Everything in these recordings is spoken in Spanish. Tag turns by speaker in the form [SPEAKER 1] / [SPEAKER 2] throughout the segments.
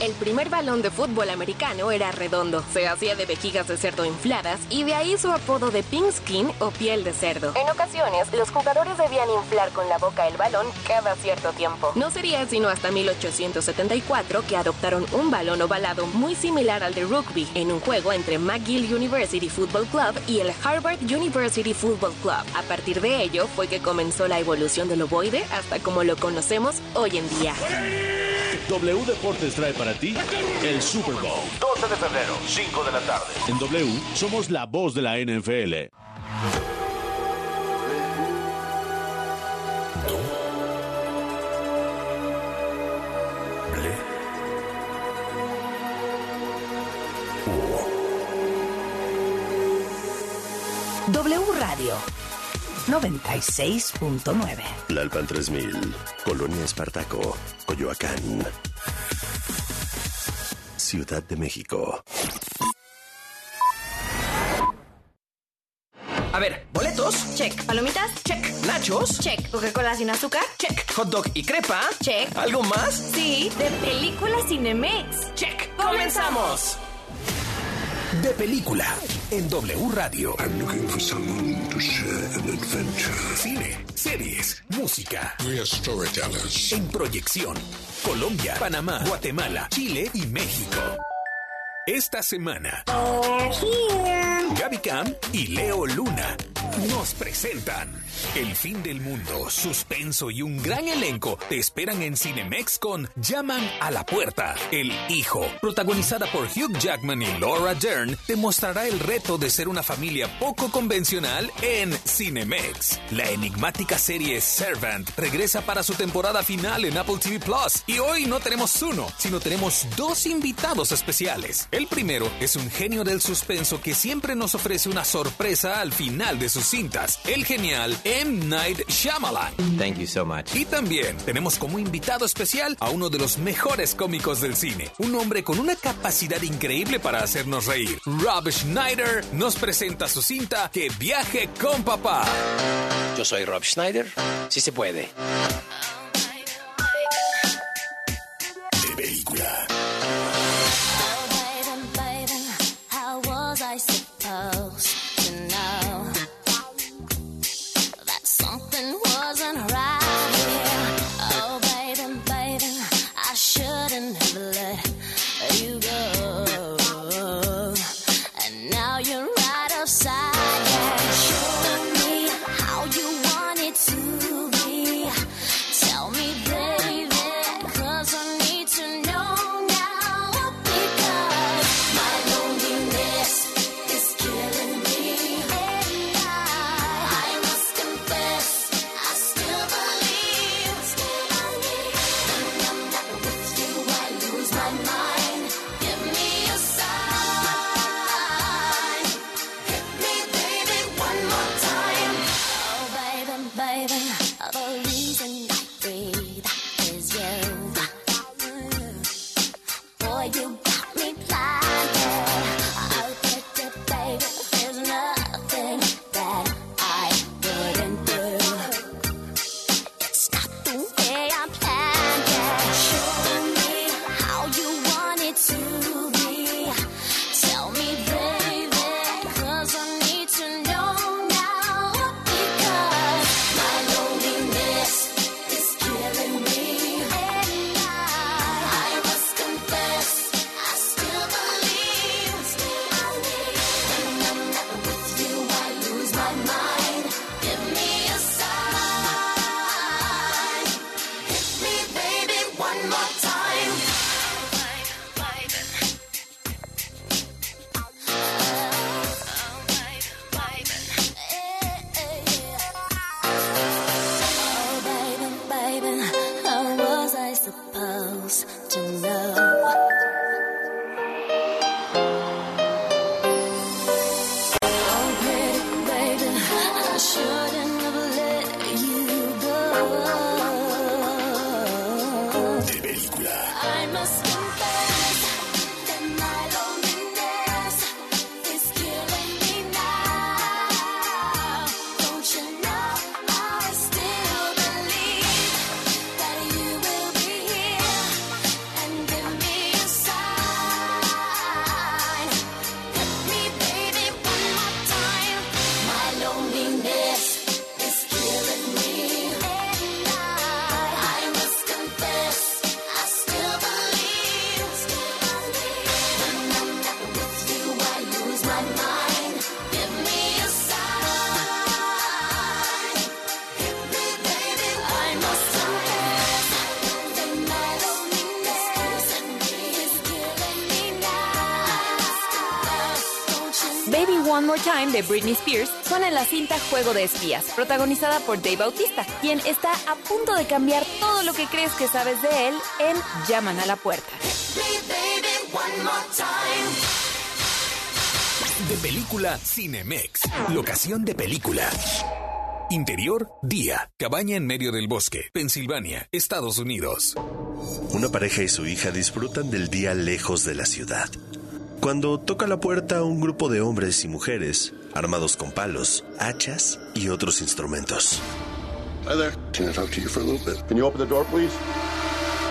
[SPEAKER 1] El primer balón de fútbol americano era redondo, se hacía de vejigas de cerdo infladas y de ahí su apodo de pink skin o piel de cerdo. En ocasiones, los jugadores debían inflar con la boca el balón cada cierto tiempo. No sería sino hasta 1874 que adoptaron un balón ovalado muy similar al de rugby en un juego entre McGill University Football Club y el Harvard University Football Club. A partir de ello fue que comenzó la evolución del ovoide hasta como lo conocemos hoy en día.
[SPEAKER 2] W Deportes trae para ti el Super Bowl.
[SPEAKER 3] 12 de febrero, 5 de la tarde.
[SPEAKER 2] En W somos la voz de la NFL.
[SPEAKER 4] W Radio 96.9.
[SPEAKER 5] Lalpan 3000, Colonia Espartaco, Coyoacán. Ciudad de México.
[SPEAKER 6] A ver, boletos.
[SPEAKER 7] Check. ¿Palomitas?
[SPEAKER 6] Check. Nachos.
[SPEAKER 7] Check. ¿Coca-Cola sin azúcar?
[SPEAKER 6] Check. Hot dog y crepa.
[SPEAKER 7] Check.
[SPEAKER 6] ¿Algo más?
[SPEAKER 7] Sí, de película Cinemex.
[SPEAKER 6] Check. ¡Comenzamos!
[SPEAKER 8] De película en W Radio.
[SPEAKER 9] I'm looking for someone to share an adventure.
[SPEAKER 8] Cine, series, música.
[SPEAKER 9] We are storytellers.
[SPEAKER 8] En proyección. Colombia, Panamá, Guatemala, Chile y México. Esta semana, Gaby Cam y Leo Luna nos presentan El fin del mundo, suspenso y un gran elenco te esperan en Cinemex con Llaman a la puerta. El hijo, protagonizada por Hugh Jackman y Laura Dern, te mostrará el reto de ser una familia poco convencional en Cinemex. La enigmática serie Servant regresa para su temporada final en Apple TV Plus y hoy no tenemos uno, sino tenemos dos invitados especiales. El primero es un genio del suspenso que siempre nos ofrece una sorpresa al final de sus cintas, el genial M. Night Shyamalan.
[SPEAKER 10] Thank you so much.
[SPEAKER 8] Y también tenemos como invitado especial a uno de los mejores cómicos del cine, un hombre con una capacidad increíble para hacernos reír. Rob Schneider nos presenta su cinta Que viaje con papá.
[SPEAKER 10] Yo soy Rob Schneider. Sí se puede.
[SPEAKER 11] Time de Britney Spears suena en la cinta Juego de Espías, protagonizada por Dave Bautista, quien está a punto de cambiar todo lo que crees que sabes de él en Llaman a la puerta.
[SPEAKER 8] De película Cinemex. Locación de película. Interior, día. Cabaña en medio del bosque, Pensilvania, Estados Unidos.
[SPEAKER 5] Una pareja y su hija disfrutan del día lejos de la ciudad. Cuando toca la puerta un grupo de hombres y mujeres, armados con palos, hachas y otros instrumentos.
[SPEAKER 9] Hi there. Can I talk to you for a little bit? Can you open the door, please?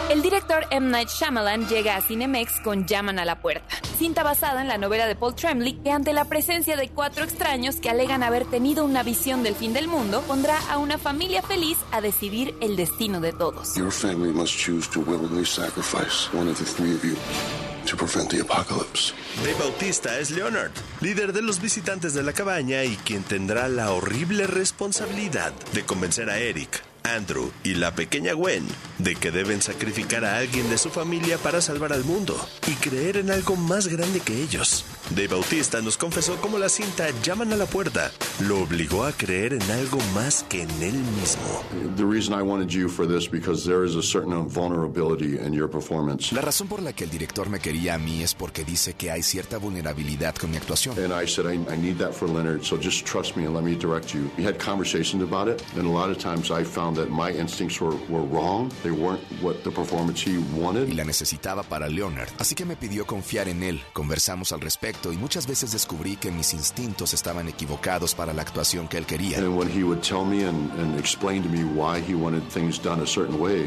[SPEAKER 11] El director M. Night Shyamalan llega a Cinemex con Llaman a la puerta, cinta basada en la novela de Paul Tremblay que ante la presencia de cuatro extraños que alegan haber tenido una visión del fin del mundo, pondrá a una familia feliz a decidir el destino de todos.
[SPEAKER 9] Your family must choose to willingly sacrifice one of the three of you to prevent the apocalypse.
[SPEAKER 5] Dave Bautista es Leonard, líder de los visitantes de la cabaña y quien tendrá la horrible responsabilidad de convencer a Eric, Andrew y la pequeña Gwen de que deben sacrificar a alguien de su familia para salvar al mundo y creer en algo más grande que ellos. Dave Bautista nos confesó cómo la cinta Llaman a la puerta lo obligó a creer en algo más que en él mismo.
[SPEAKER 9] The reason I wanted you for this because there is a certain vulnerability in your performance.
[SPEAKER 12] La razón por la que el director me quería a mí es porque dice que hay cierta vulnerabilidad con mi actuación.
[SPEAKER 9] And I said, I, I need that for Leonard, so just trust me and let me direct you. We had conversations about it, and a lot of times I found that my instincts were, were wrong. They weren't what the performance he wanted.
[SPEAKER 12] Y la necesitaba para Leonard. Así que me pidió confiar en él. Conversamos al respecto y muchas veces descubrí que mis instintos estaban equivocados para la actuación que él quería.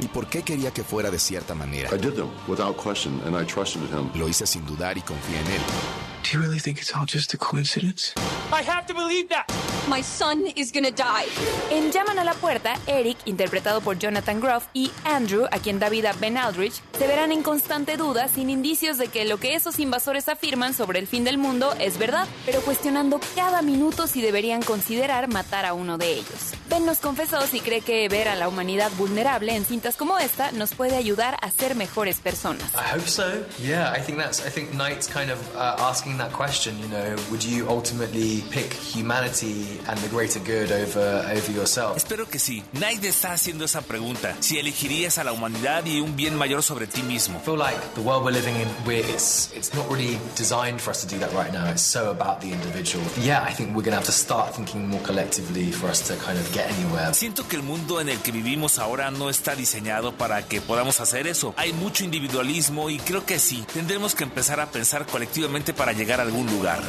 [SPEAKER 12] ¿Y por qué quería que fuera de cierta manera?
[SPEAKER 9] I did them without question, and I trusted him.
[SPEAKER 12] Lo hice sin dudar y confié en él.
[SPEAKER 13] Do you really think it's all just a coincidence?
[SPEAKER 14] I have to believe that.
[SPEAKER 10] My son is gonna die.
[SPEAKER 11] En Llaman a la puerta, Eric, interpretado por Jonathan Groff, y Andrew, a quien da vida Ben Aldrich, se verán en constante duda sin indicios de que lo que esos invasores afirman sobre el fin del mundo es verdad, pero cuestionando cada minuto si deberían considerar matar a uno de ellos. Ben nos confesó si cree que ver a la humanidad vulnerable en cintas como esta nos puede ayudar a ser mejores personas.
[SPEAKER 15] I hope so. Yeah, I think that's. I think Knight's kind of uh, asking that question. You know, would you ultimately pick humanity and the greater good over over yourself?
[SPEAKER 16] Espero que sí. Knight está haciendo esa pregunta. Si elegirías a la humanidad y un bien mayor sobre ti mismo.
[SPEAKER 15] I feel like the world we're living in, we're, it's it's not really designed for us to do that right now. It's so about the individual. Yeah, I think we're gonna have to start thinking more collectively for us to kind of get anywhere.
[SPEAKER 16] Siento que el mundo en el que vivimos ahora no está diseñado para que podamos hacer eso. Hay mucho individualismo y creo que sí, tendremos que empezar a pensar colectivamente para llegar a algún lugar.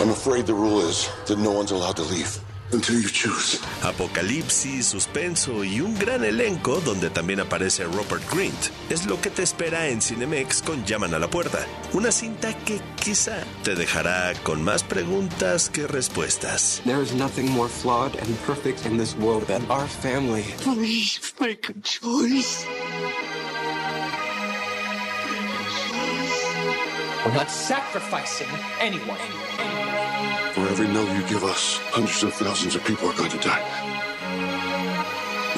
[SPEAKER 9] I'm afraid the rule is that no one's allowed to leave until you choose.
[SPEAKER 5] Apocalipsis, suspenso y un gran elenco donde también aparece Robert Grint es lo que te espera en Cinemex con Llaman a la Puerta. Una cinta que quizá te dejará con más preguntas que respuestas.
[SPEAKER 13] There is nothing more flawed and perfect in this world than our family. Please make a choice.
[SPEAKER 14] We're not sacrificing anyone.
[SPEAKER 9] For every no you give us, hundreds of thousands of people are going to die.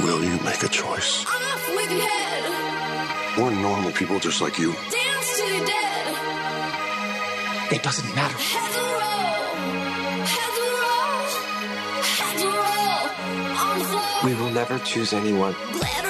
[SPEAKER 9] Will you make a choice?
[SPEAKER 10] Off with your head.
[SPEAKER 9] We're normal people just like you.
[SPEAKER 10] Dance to your dead.
[SPEAKER 14] It doesn't matter.
[SPEAKER 10] Heads roll. Heads roll. Heads roll. On the floor.
[SPEAKER 13] We will never choose anyone.
[SPEAKER 10] Glitter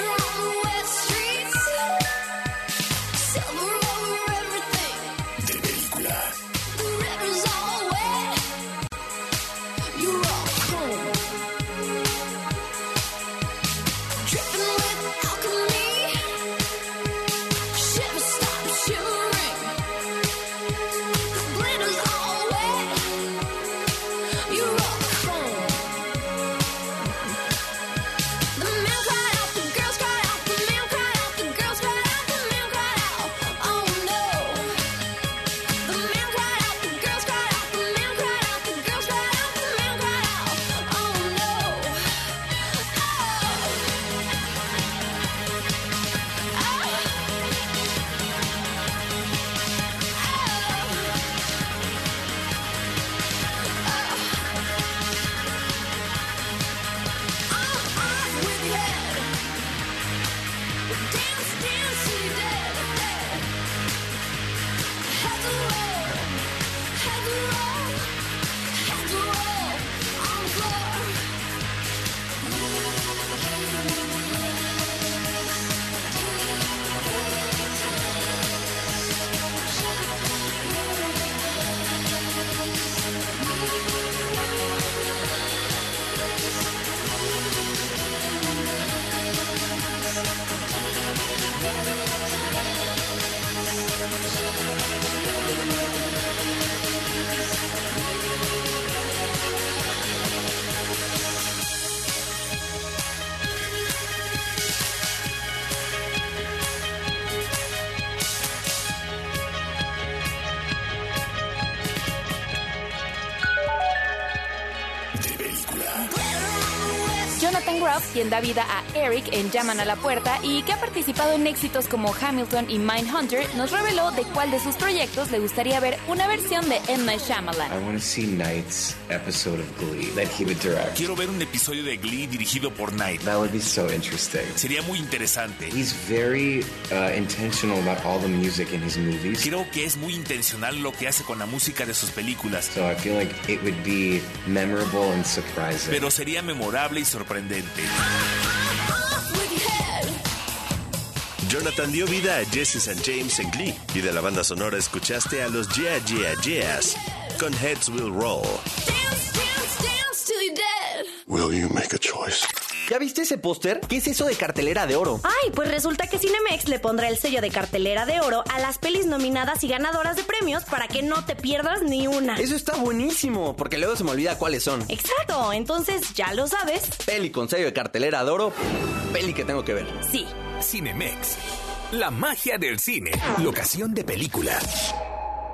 [SPEAKER 11] quien da vida a Eric en Llaman a la Puerta y que ha participado en éxitos como Hamilton y Mindhunter, nos reveló de cuál de sus proyectos le gustaría ver una versión de M. Night Shyamalan.
[SPEAKER 17] I want to see Knight's episode of Glee that he would direct.
[SPEAKER 16] Quiero ver un episodio de Glee dirigido por Knight.
[SPEAKER 17] That would be so interesting.
[SPEAKER 16] Sería muy interesante.
[SPEAKER 17] He's very uh, intentional about all the music in his movies.
[SPEAKER 16] Creo que es muy intencional lo que hace con la música de sus películas.
[SPEAKER 17] So I feel like it would be memorable and surprising.
[SPEAKER 16] Pero sería memorable y sorprendente.
[SPEAKER 5] Jonathan dio vida a Jesse St. James en Glee y de la banda sonora escuchaste a los Yeah Yeah Yeahs con Heads Will Roll.
[SPEAKER 9] Will you make a choice?
[SPEAKER 18] ¿Ya viste ese póster? ¿Qué es eso de cartelera de oro?
[SPEAKER 7] Ay, pues resulta que Cinemex le pondrá el sello de cartelera de oro a las pelis nominadas y ganadoras de premios para que no te pierdas ni una.
[SPEAKER 18] Eso está buenísimo, porque luego se me olvida cuáles son.
[SPEAKER 7] Exacto, entonces ya lo sabes.
[SPEAKER 18] Peli con sello de cartelera de oro, peli que tengo que ver.
[SPEAKER 7] Sí.
[SPEAKER 8] Cinemex. La magia del cine. Locación de película.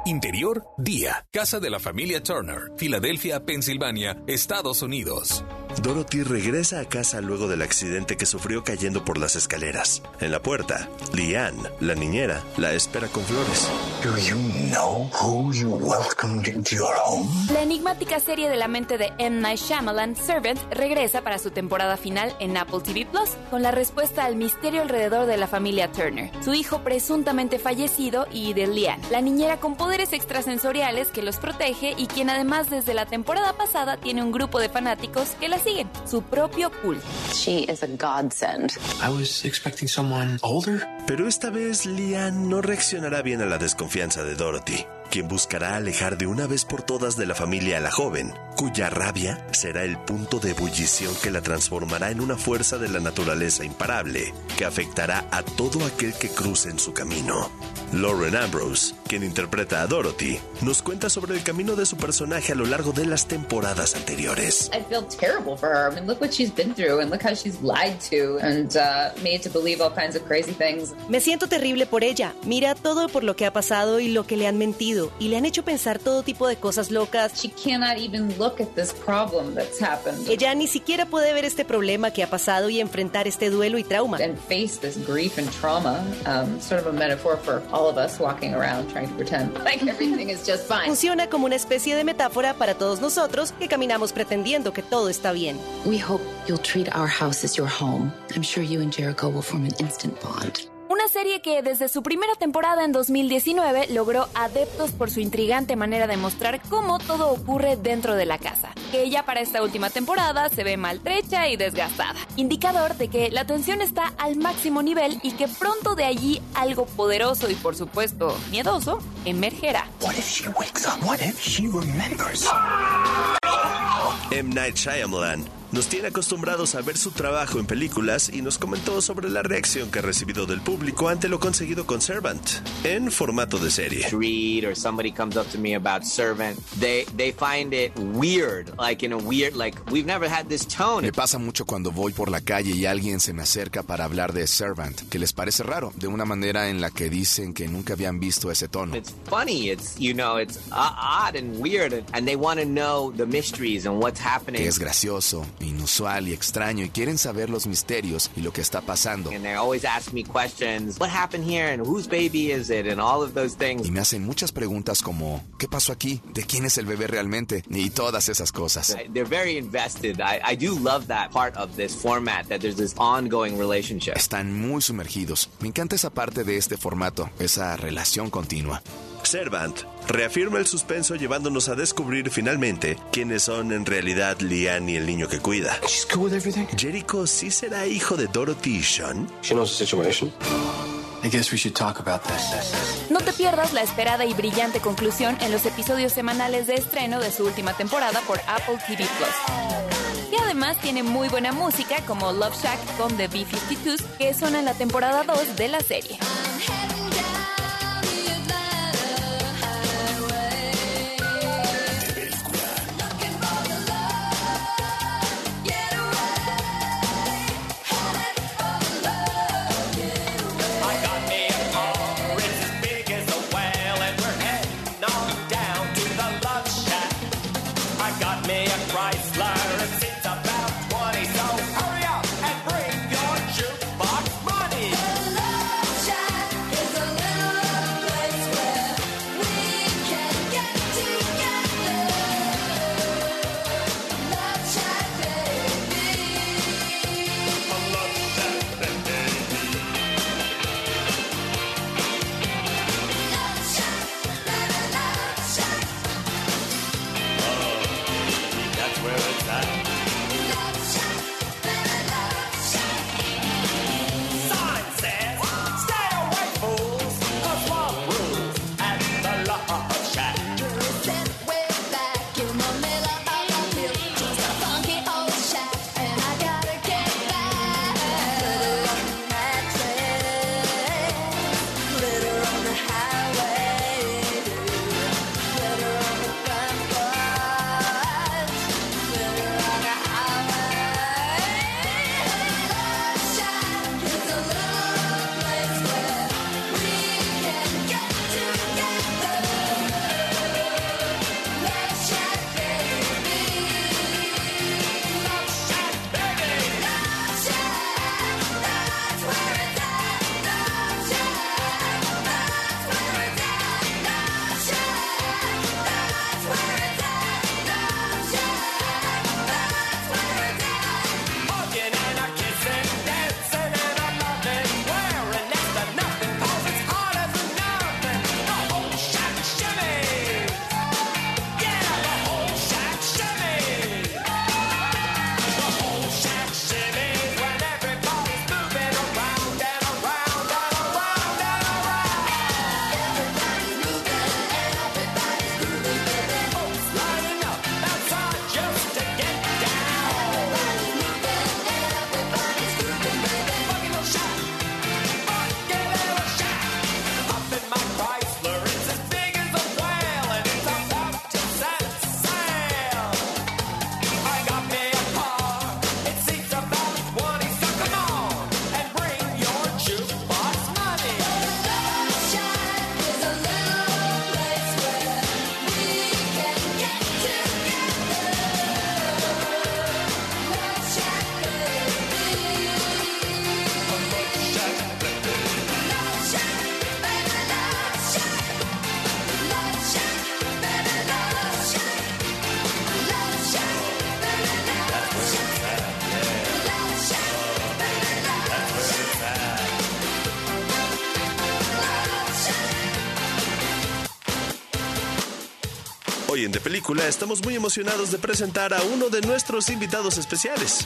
[SPEAKER 8] Interior, día. Casa de la familia Turner, Filadelfia, Pensilvania, Estados Unidos.
[SPEAKER 5] Dorothy regresa a casa luego del accidente que sufrió cayendo por las escaleras. En la puerta, Leanne, la niñera, la espera con flores.
[SPEAKER 19] Do you know who you welcomed into your home?
[SPEAKER 11] La enigmática serie de la mente de M. Night Shyamalan, Servant, regresa para su temporada final en Apple TV Plus con la respuesta al misterio alrededor de la familia Turner, su hijo presuntamente fallecido y de Leanne, la niñera con poderes extrasensoriales que los protege y quien además desde la temporada pasada tiene un grupo de fanáticos que la su propio cult.
[SPEAKER 20] She is a godsend.
[SPEAKER 17] I was expecting someone older.
[SPEAKER 5] Pero esta vez Leanne no reaccionará bien a la desconfianza de Dorothy, quien buscará alejar de una vez por todas de la familia a la joven, cuya rabia será el punto de ebullición que la transformará en una fuerza de la naturaleza imparable, que afectará a todo aquel que cruce en su camino. Lauren Ambrose, quien interpreta a Dorothy, nos cuenta sobre el camino de su personaje a lo largo de las temporadas anteriores.
[SPEAKER 20] I feel terrible for her. I mean, look what she's been through and look how she's lied to and uh, made to believe all kinds of crazy things.
[SPEAKER 6] Me siento terrible por ella. Mira todo por lo que ha pasado y lo que le han mentido y le han hecho pensar todo tipo de cosas locas.
[SPEAKER 20] She cannot even look at this problem that's happened.
[SPEAKER 6] Ella ni siquiera puede ver este problema que ha pasado y enfrentar este duelo y trauma.
[SPEAKER 20] And face this grief and trauma, um, sort of a metaphor for all of us walking around trying to pretend like everything is just fine.
[SPEAKER 6] Funciona como una especie de metáfora para todos nosotros que caminamos pretendiendo que todo está bien.
[SPEAKER 21] We hope you'll treat our house as your home. I'm sure you and Jericho will form an instant bond.
[SPEAKER 11] Una serie que desde su primera temporada en 2019 logró adeptos por su intrigante manera de mostrar cómo todo ocurre dentro de la casa, que ya para esta última temporada se ve maltrecha y desgastada, indicador de que la tensión está al máximo nivel y que pronto de allí algo poderoso y por supuesto miedoso emergerá.
[SPEAKER 19] What if she wakes up? What if she remembers?
[SPEAKER 5] M. Night Shyamalan nos tiene acostumbrados a ver su trabajo en películas y nos comentó sobre la reacción que ha recibido del público ante lo conseguido con Servant en formato de serie.
[SPEAKER 22] Or somebody comes up to me about Servant, they they find it weird, like in a weird, like we've never had this tone.
[SPEAKER 12] Me pasa mucho cuando voy por la calle y alguien se me acerca para hablar de Servant, que les parece raro, de una manera en la que dicen que nunca habían visto ese tono.
[SPEAKER 22] It's funny, it's you know, it's odd and weird, and they want to know the mysteries and what's happening.
[SPEAKER 12] Que es gracioso, inusual y extraño y quieren saber los misterios y lo que está pasando.
[SPEAKER 22] And they always ask me questions, what happened here and whose baby is it and all of those things.
[SPEAKER 12] Y me hacen muchas preguntas como ¿qué pasó aquí? ¿De quién es el bebé realmente? Y todas esas cosas.
[SPEAKER 22] They're very invested. I, I do love that part of this format that there's this ongoing relationship.
[SPEAKER 12] Están muy sumergidos. Me encanta esa parte de este formato, esa relación continua.
[SPEAKER 5] Servant reafirma el suspenso llevándonos a descubrir finalmente quiénes son en realidad Lian y el niño que cuida.
[SPEAKER 17] She's cool with everything.
[SPEAKER 5] ¿Jericho sí será hijo de Dorothy y Sean?
[SPEAKER 17] She knows the situation. I guess we should talk about this.
[SPEAKER 11] No te pierdas la esperada y brillante conclusión en los episodios semanales de estreno de su última temporada por Apple TV Plus. Y además tiene muy buena música como Love Shack con The B-52s que suena en la temporada 2 de la serie.
[SPEAKER 5] De Película estamos muy emocionados de presentar a uno de nuestros invitados especiales.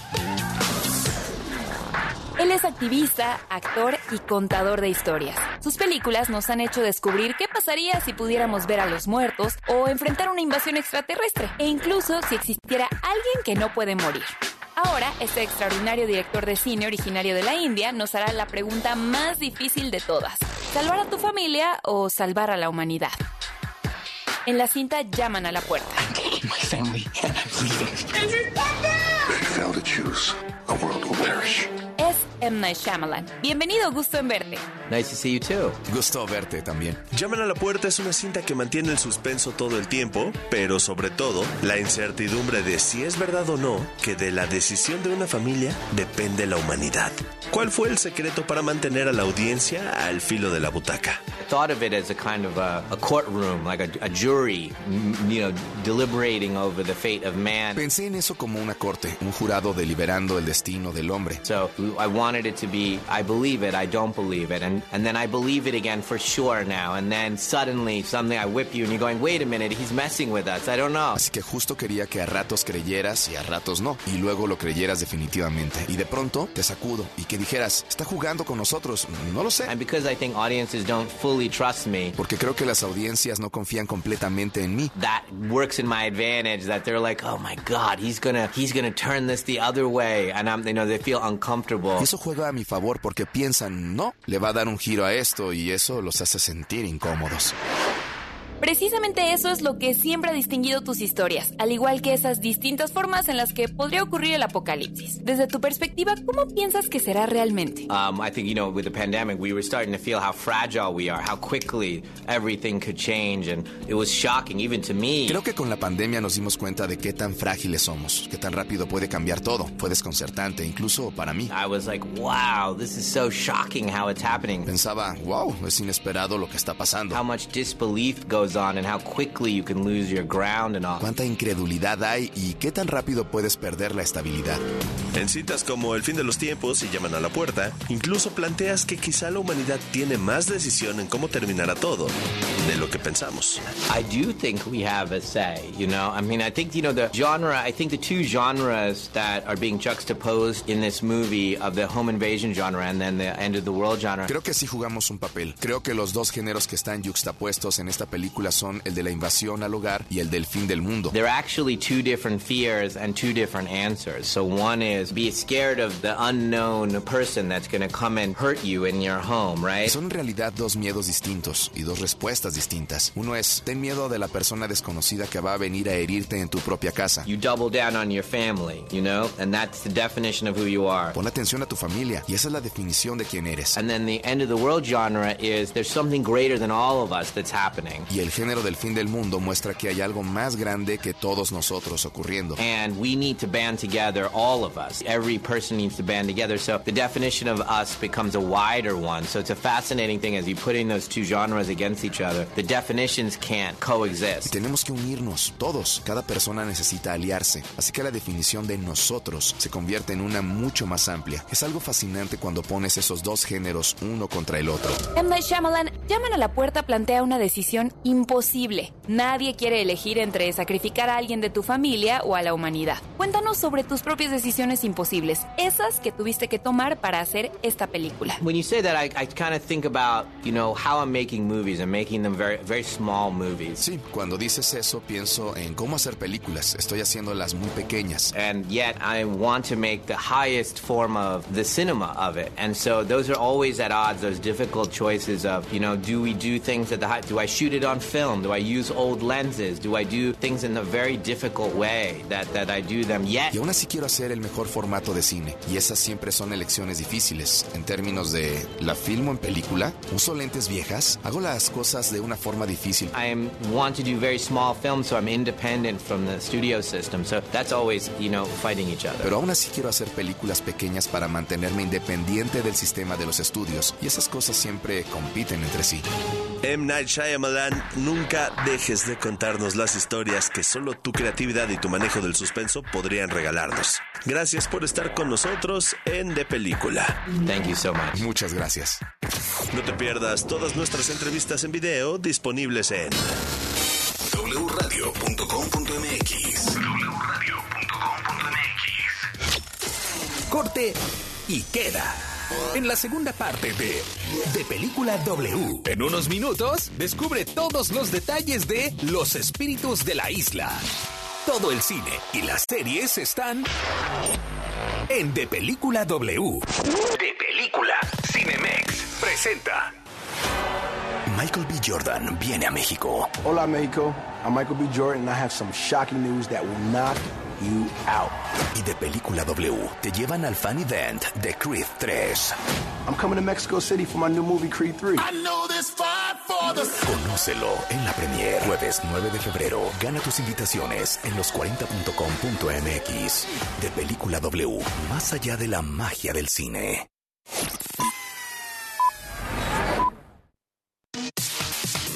[SPEAKER 11] Él es activista, actor y contador de historias. Sus películas nos han hecho descubrir qué pasaría si pudiéramos ver a los muertos o enfrentar una invasión extraterrestre, e incluso si existiera alguien que no puede morir. Ahora, este extraordinario director de cine originario de la India nos hará la pregunta más difícil de todas. ¿Salvar a tu familia o salvar a la humanidad? En la cinta llaman a la puerta. Es M. Night Shyamalan. Bienvenido, gusto en verte.
[SPEAKER 23] Nice to see you too.
[SPEAKER 12] Gusto verte también.
[SPEAKER 5] Llaman a la puerta es una cinta que mantiene el suspenso todo el tiempo, pero sobre todo la incertidumbre de si es verdad o no que de la decisión de una familia depende la humanidad. ¿Cuál fue el secreto para mantener a la audiencia al filo de la butaca?
[SPEAKER 22] I thought of it as a kind of a, a courtroom, like a, a jury, you know, deliberating over the fate of man.
[SPEAKER 12] Pensé en eso como una corte, un jurado deliberando el destino del hombre.
[SPEAKER 22] So I wanted it to be, I believe it, I don't believe it, and and then I believe it again for sure now, and then suddenly something I whip you, and you're going, wait a minute, he's messing with us. I don't know.
[SPEAKER 12] Así que justo quería que a ratos creyeras y a ratos no, y luego lo creyeras definitivamente. Y de pronto te sacudo y que dijeras, está jugando con nosotros, no lo sé.
[SPEAKER 22] And because I think audiences don't fully trust me,
[SPEAKER 12] Porque creo que las audiencias no confían completamente en mí.
[SPEAKER 22] that works in my advantage. That they're like, oh my God, he's gonna he's gonna turn this the other way, and I'm, you know, they feel uncomfortable.
[SPEAKER 12] Eso juega a mi favor porque piensan, no, le va a dar un giro a esto y eso los hace sentir incómodos.
[SPEAKER 24] Precisamente eso es lo que siempre ha distinguido tus historias, al igual que esas distintas formas en las que podría ocurrir el apocalipsis. Desde tu perspectiva, ¿cómo piensas que será realmente?
[SPEAKER 22] Um, I think, you know, with the pandemic, we were starting to feel how fragile we are, how quickly everything could change, and it was shocking, even to me.
[SPEAKER 12] Creo que con la pandemia nos dimos cuenta de qué tan frágiles somos, qué tan rápido puede cambiar todo. Fue desconcertante, incluso para mí.
[SPEAKER 22] I was like, wow, this is so shocking how it's happening.
[SPEAKER 12] Pensaba, wow, es inesperado lo que está pasando.
[SPEAKER 22] How much disbelief goes on and how quickly you can lose your ground and all.
[SPEAKER 12] Cuánta incredulidad hay y qué tan rápido puedes perder la estabilidad.
[SPEAKER 5] En citas como El fin de los tiempos y Llaman a la puerta, incluso planteas que quizá la humanidad tiene más decisión en cómo terminará todo de lo que pensamos.
[SPEAKER 22] I do think we have a say, you know. I mean, I think, you know, the genre, I think the two genres that are being juxtaposed in this movie of the home invasion genre and then the end of the world genre.
[SPEAKER 12] Creo que sí jugamos un papel. Creo que los dos géneros que están yuxtapuestos en esta película son el de la invasión al hogar y el del fin del mundo.
[SPEAKER 22] There are actually two different fears and two different answers. So one is be scared of the unknown person that's going to come and hurt you in your home, right?
[SPEAKER 12] Son en realidad dos miedos distintos y dos respuestas distintas. Uno es, ten miedo de la persona desconocida que va a venir a herirte en tu propia casa.
[SPEAKER 22] You double down on your family, you know, and that's the definition of who you are.
[SPEAKER 12] Pon atención a tu familia y esa es la definición de quién eres.
[SPEAKER 22] And then the end of the world genre is there's something greater than all of us that's happening.
[SPEAKER 12] Y el género del fin del mundo muestra que hay algo más grande que todos nosotros ocurriendo.
[SPEAKER 22] And we need to band together, all of us. Every person needs to band together. So the definition of us becomes a wider one. So it's a fascinating thing as you putting those two genres against each other. The definitions can't
[SPEAKER 12] Y
[SPEAKER 22] coexist.
[SPEAKER 12] tenemos que unirnos, todos. Cada persona necesita aliarse. Así que la definición de nosotros se convierte en una mucho más amplia. Es algo fascinante cuando pones esos dos géneros uno contra el otro.
[SPEAKER 24] M. Night Shyamalan, Llaman a la puerta plantea una decisión imposible. Nadie quiere elegir entre sacrificar a alguien de tu familia o a la humanidad. Cuéntanos sobre tus propias decisiones imposibles, esas que tuviste que tomar para hacer esta película.
[SPEAKER 22] When you say that, I, I kind of think about, you know, how I'm making movies and making them very, very small movies.
[SPEAKER 12] Sí, cuando dices eso pienso en cómo hacer películas. Estoy haciéndolas muy pequeñas.
[SPEAKER 22] And yet I want to make the highest form of the cinema of it. And so those are always at odds, those difficult choices of, you know, do we do things at the high, do I shoot it on film? Do I use old lenses? Do I do things in a very difficult way that, that I do them? Yet
[SPEAKER 12] Y aún así quiero hacer el mejor formato de cine. Y esas siempre son elecciones difíciles. En términos de, ¿la filmo en película? ¿Uso lentes viejas? ¿Hago las cosas de una forma difícil?
[SPEAKER 22] I am, want to do very small films, so I'm independent from the studio system. So that's always, you know, fighting each other.
[SPEAKER 12] Pero aún así quiero hacer películas pequeñas para mantenerme independiente del sistema de los estudios. Y esas cosas siempre compiten entre sí.
[SPEAKER 5] M. Night Shyamalan, nunca dejes de contarnos las historias que solo tu creatividad y tu manejo del suspenso podrían regalarnos. Gracias por estar con nosotros en De Película.
[SPEAKER 22] Thank you so much.
[SPEAKER 12] Muchas gracias.
[SPEAKER 5] No te pierdas todas nuestras entrevistas en video disponibles en
[SPEAKER 8] wradio.com.mx Corte y queda. En la segunda parte de De Película W. En unos minutos, descubre todos los detalles de Los Espíritus de la Isla. Todo el cine y las series están en De Película W. De Película Cinemex presenta.
[SPEAKER 25] Michael B. Jordan viene a México.
[SPEAKER 26] Hola, Mexico. I'm Michael B. Jordan, and I have some shocking news that will knock you out.
[SPEAKER 25] Y de Película W te llevan al fan event de Creed 3.
[SPEAKER 26] I'm coming to Mexico City for my new movie, Creed 3.
[SPEAKER 25] Conócelo en la premier. Jueves 9 de febrero. Gana tus invitaciones en los40.com.mx. De Película W. Más allá de la magia del cine.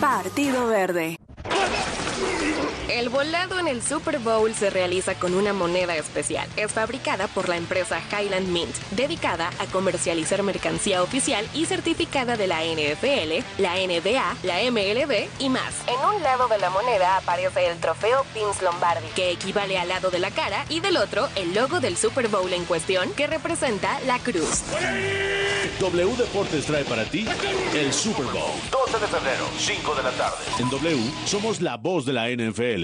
[SPEAKER 27] Partido Verde.
[SPEAKER 1] El volado en el Super Bowl se realiza con una moneda especial. Es fabricada por la empresa Highland Mint, dedicada a comercializar mercancía oficial y certificada de la NFL, la NBA, la MLB y más. En un lado de la moneda aparece el trofeo Vince Lombardi, que equivale al lado de la cara, y del otro el logo del Super Bowl en cuestión, que representa la cruz.
[SPEAKER 28] W Deportes trae para ti el Super Bowl.
[SPEAKER 29] 12 de febrero, 5 de la tarde.
[SPEAKER 28] En W somos la voz de la NFL.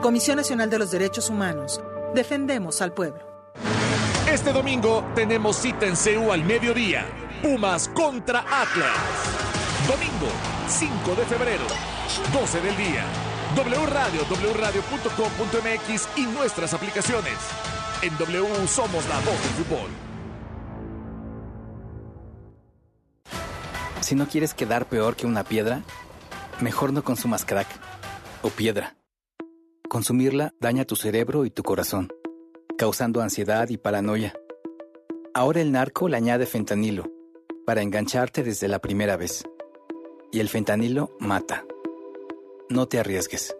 [SPEAKER 30] Comisión Nacional de los Derechos Humanos. Defendemos al pueblo.
[SPEAKER 2] Este domingo tenemos cita en CEU al mediodía. Pumas contra Atlas. Domingo, 5 de febrero, 12 del día. W Radio, wradio.com.mx y nuestras aplicaciones. En W somos la voz del fútbol.
[SPEAKER 31] Si no quieres quedar peor que una piedra, mejor no consumas crack o piedra. Consumirla daña tu cerebro y tu corazón, causando ansiedad y paranoia. Ahora el narco le añade fentanilo para engancharte desde la primera vez. Y el fentanilo mata. No te arriesgues.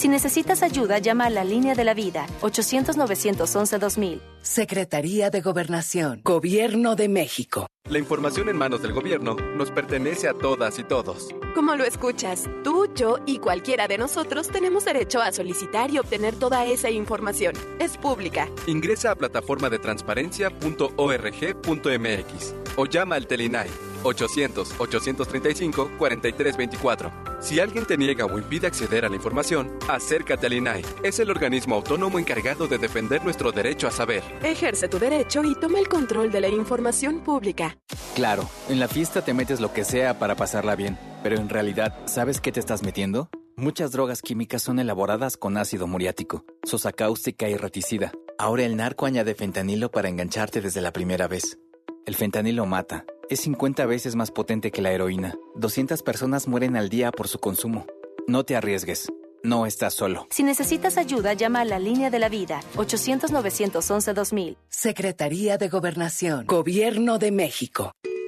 [SPEAKER 4] Si necesitas ayuda, llama a la línea de la vida 800-911-2000.
[SPEAKER 30] Secretaría de Gobernación. Gobierno de México.
[SPEAKER 32] La información en manos del gobierno nos pertenece a todas y todos.
[SPEAKER 33] Como lo escuchas, tú, yo y cualquiera de nosotros tenemos derecho a solicitar y obtener toda esa información. Es pública.
[SPEAKER 32] Ingresa a plataforma de transparencia.org.mx o llama al Telinai 800-835-4324. Si alguien te niega o impide acceder a la información, acércate al INAI. Es el organismo autónomo encargado de defender nuestro derecho a saber.
[SPEAKER 33] Ejerce tu derecho y toma el control de la información pública.
[SPEAKER 31] Claro, en la fiesta te metes lo que sea para pasarla bien, pero en realidad, ¿sabes qué te estás metiendo? Muchas drogas químicas son elaboradas con ácido muriático, sosa cáustica y reticida. Ahora el narco añade fentanilo para engancharte desde la primera vez. El fentanilo mata. Es 50 veces más potente que la heroína. 200 personas mueren al día por su consumo. No te arriesgues. No estás solo.
[SPEAKER 4] Si necesitas ayuda, llama a la línea de la vida 800-911-2000.
[SPEAKER 30] Secretaría de Gobernación. Gobierno de México.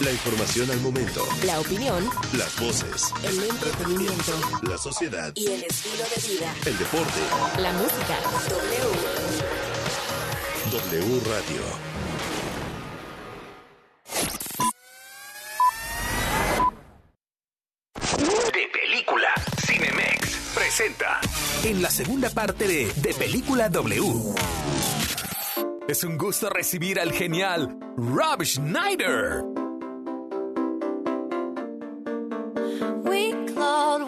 [SPEAKER 5] La información al momento.
[SPEAKER 1] La opinión,
[SPEAKER 5] Las voces.
[SPEAKER 1] el entretenimiento
[SPEAKER 5] La sociedad.
[SPEAKER 1] y el estilo de vida.
[SPEAKER 5] El deporte.
[SPEAKER 1] La música. W.
[SPEAKER 5] W Radio.
[SPEAKER 8] De película, Cinemex presenta en la segunda parte de De película W. Es un gusto recibir al genial Rob Schneider.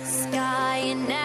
[SPEAKER 10] the sky, and now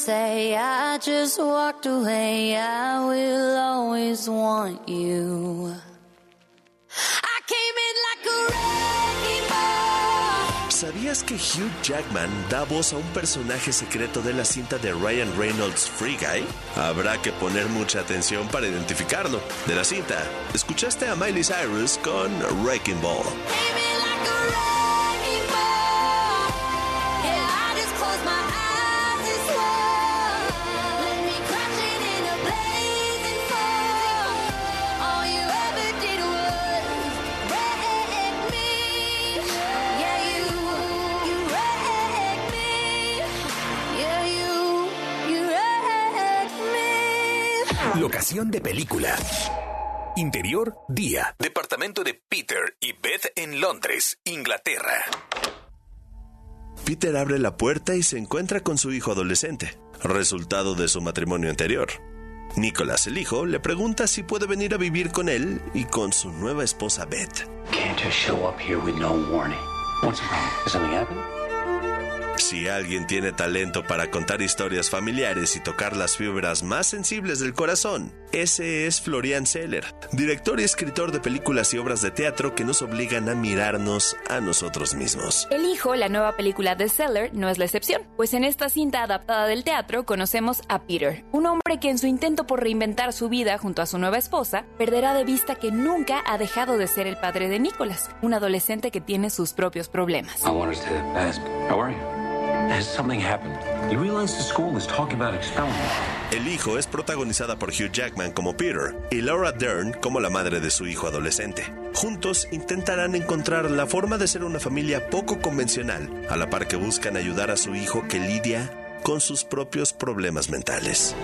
[SPEAKER 10] say I just walked away. I will always want you. I came in like a wrecking ball.
[SPEAKER 5] ¿Sabías que Hugh Jackman da voz a un personaje secreto de la cinta de Ryan Reynolds Free Guy? Habrá que poner mucha atención para identificarlo. De la cinta, escuchaste a Miley Cyrus con Wrecking Ball.
[SPEAKER 8] De película. Interior, día. Departamento de Peter y Beth en Londres, Inglaterra.
[SPEAKER 5] Peter abre la puerta y se encuentra con su hijo adolescente, resultado de su matrimonio anterior. Nicholas, el hijo, le pregunta si puede venir a vivir con él y con su nueva esposa Beth. Si alguien tiene talento para contar historias familiares y tocar las fibras más sensibles del corazón, ese es Florian Zeller, director y escritor de películas y obras de teatro que nos obligan a mirarnos a nosotros mismos.
[SPEAKER 11] El Hijo, la nueva película de Seller, no es la excepción, pues en esta cinta adaptada del teatro conocemos a Peter, un hombre que en su intento por reinventar su vida junto a su nueva esposa, perderá de vista que nunca ha dejado de ser el padre de Nicholas, un adolescente que tiene sus propios problemas.
[SPEAKER 34] I
[SPEAKER 5] El hijo es protagonizada por Hugh Jackman como Peter y Laura Dern como la madre de su hijo adolescente. Juntos intentarán encontrar la forma de ser una familia poco convencional, a la par que buscan ayudar a su hijo que lidia con sus propios problemas mentales.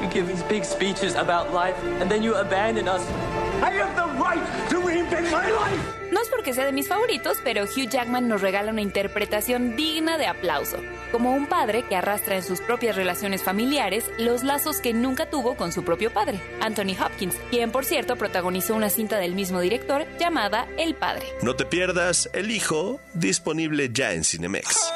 [SPEAKER 35] You give these big speeches about life and then you abandon us. I have the right to reinvent my life.
[SPEAKER 11] No es porque sea de mis favoritos, pero Hugh Jackman nos regala una interpretación digna de aplauso, como un padre que arrastra en sus propias relaciones familiares los lazos que nunca tuvo con su propio padre, Anthony Hopkins, quien por cierto protagonizó una cinta del mismo director llamada El Padre.
[SPEAKER 5] No te pierdas El Hijo, disponible ya en Cinemex.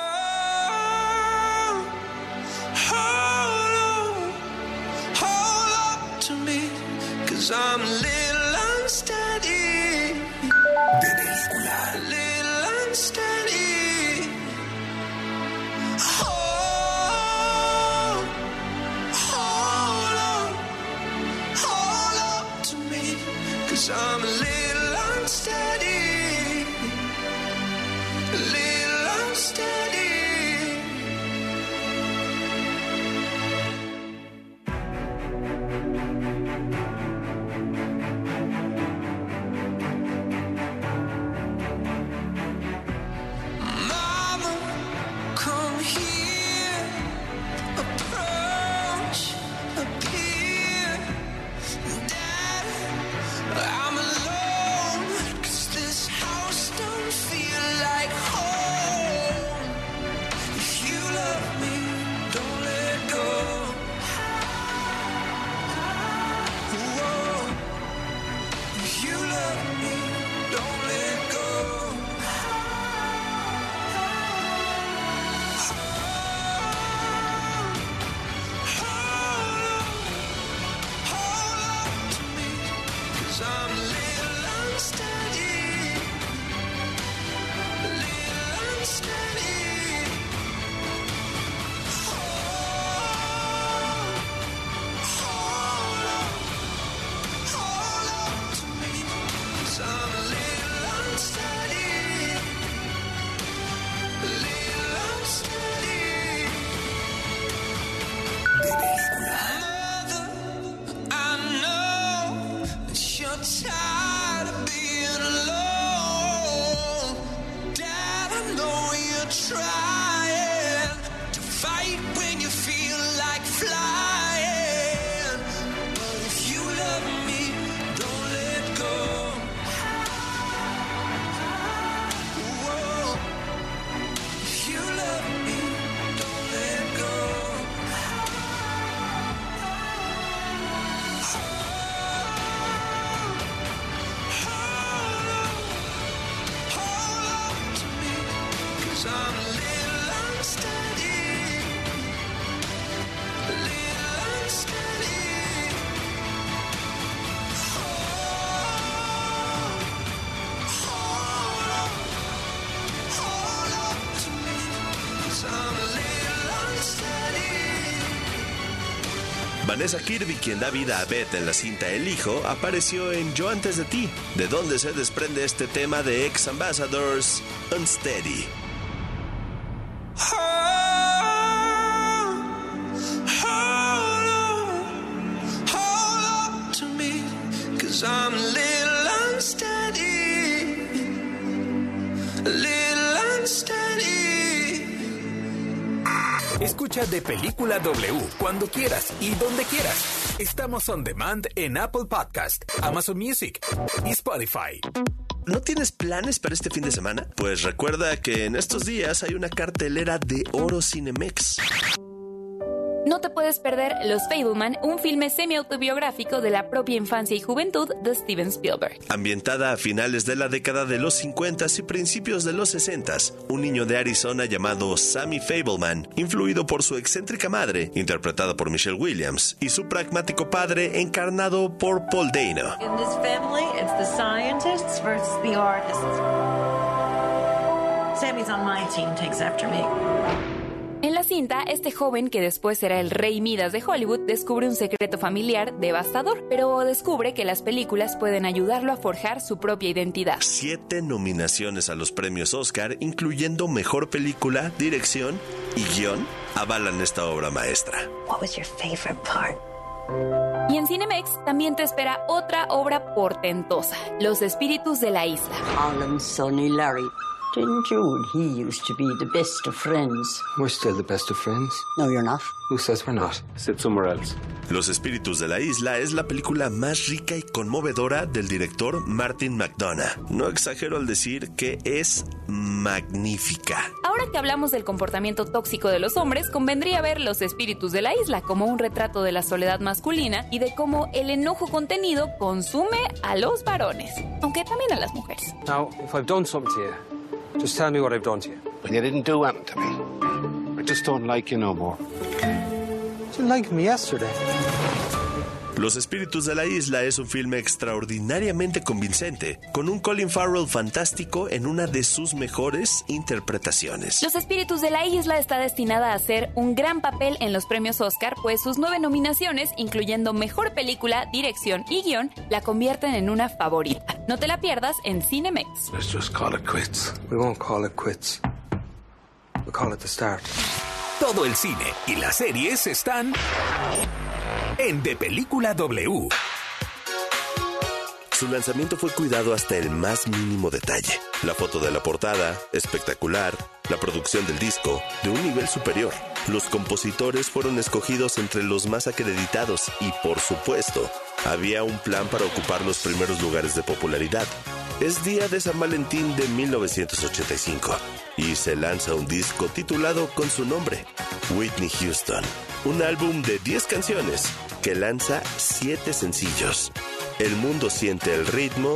[SPEAKER 5] Vanessa Kirby, quien da vida a Beth en la cinta El Hijo, apareció en Yo antes de ti, de donde se desprende este tema de Ex Ambassadors, Unsteady.
[SPEAKER 8] De Película W cuando quieras y donde quieras. Estamos on demand en Apple Podcast, Amazon Music y Spotify.
[SPEAKER 5] ¿No tienes planes para este fin de semana? Pues recuerda que en estos días hay una cartelera de Oro Cinemex.
[SPEAKER 11] No te puedes perder Los Fableman, un filme semi-autobiográfico de la propia infancia y juventud de Steven Spielberg.
[SPEAKER 5] Ambientada a finales de la década de los 50 y principios de los 60, un niño de Arizona llamado Sammy Fableman, influido por su excéntrica madre, interpretada por Michelle Williams, y su pragmático padre, encarnado por Paul Dano.
[SPEAKER 36] In this family, it's the scientists versus the artists. Sammy's on my team, takes after me.
[SPEAKER 11] En la cinta, este joven, que después será el rey Midas de Hollywood, descubre un secreto familiar devastador, pero descubre que las películas pueden ayudarlo a forjar su propia identidad.
[SPEAKER 5] Siete nominaciones a los premios Oscar, incluyendo Mejor Película, Dirección y Guión, avalan esta obra maestra.
[SPEAKER 36] What was your favorite part?
[SPEAKER 11] Y en Cinemex también te espera otra obra portentosa, Los Espíritus de la Isla.
[SPEAKER 37] Harlem, Sonny, Larry. Didn't you and he used to be the best of friends?
[SPEAKER 13] We're still the best of friends.
[SPEAKER 37] No, you're not.
[SPEAKER 13] Who says we're not?
[SPEAKER 2] Sit somewhere else.
[SPEAKER 5] Los Espíritus de la Isla es la película más rica y conmovedora del director Martin McDonough. No exagero al decir que es magnífica.
[SPEAKER 11] Ahora que hablamos del comportamiento tóxico de los hombres, convendría ver Los Espíritus de la Isla como un retrato de la soledad masculina y de cómo el enojo contenido consume a los varones, aunque también a las mujeres.
[SPEAKER 13] Now, if I've done something to you, just tell me what I've done to you.
[SPEAKER 38] When you didn't do anything to me. I just don't like you no more.
[SPEAKER 13] You didn't me yesterday.
[SPEAKER 5] Los Espíritus de la Isla es un filme extraordinariamente convincente, con un Colin Farrell fantástico en una de sus mejores interpretaciones.
[SPEAKER 11] Los Espíritus de la Isla está destinada a hacer un gran papel en los premios Oscar, pues sus nueve nominaciones, incluyendo Mejor Película, Dirección y Guión, la convierten en una favorita. No te la pierdas en Cinemex.
[SPEAKER 38] Let's just call it quits.
[SPEAKER 13] We won't call it quits. We'll call it the start.
[SPEAKER 8] Todo el cine y las series están De Película W.
[SPEAKER 5] Su lanzamiento fue cuidado hasta el más mínimo detalle. La foto de la portada, espectacular, la producción del disco, de un nivel superior. Los compositores fueron escogidos entre los más acreditados y, por supuesto, había un plan para ocupar los primeros lugares de popularidad. Es día de San Valentín de 1985 y se lanza un disco titulado con su nombre, Whitney Houston, un álbum de 10 canciones que lanza 7 sencillos. El mundo siente el ritmo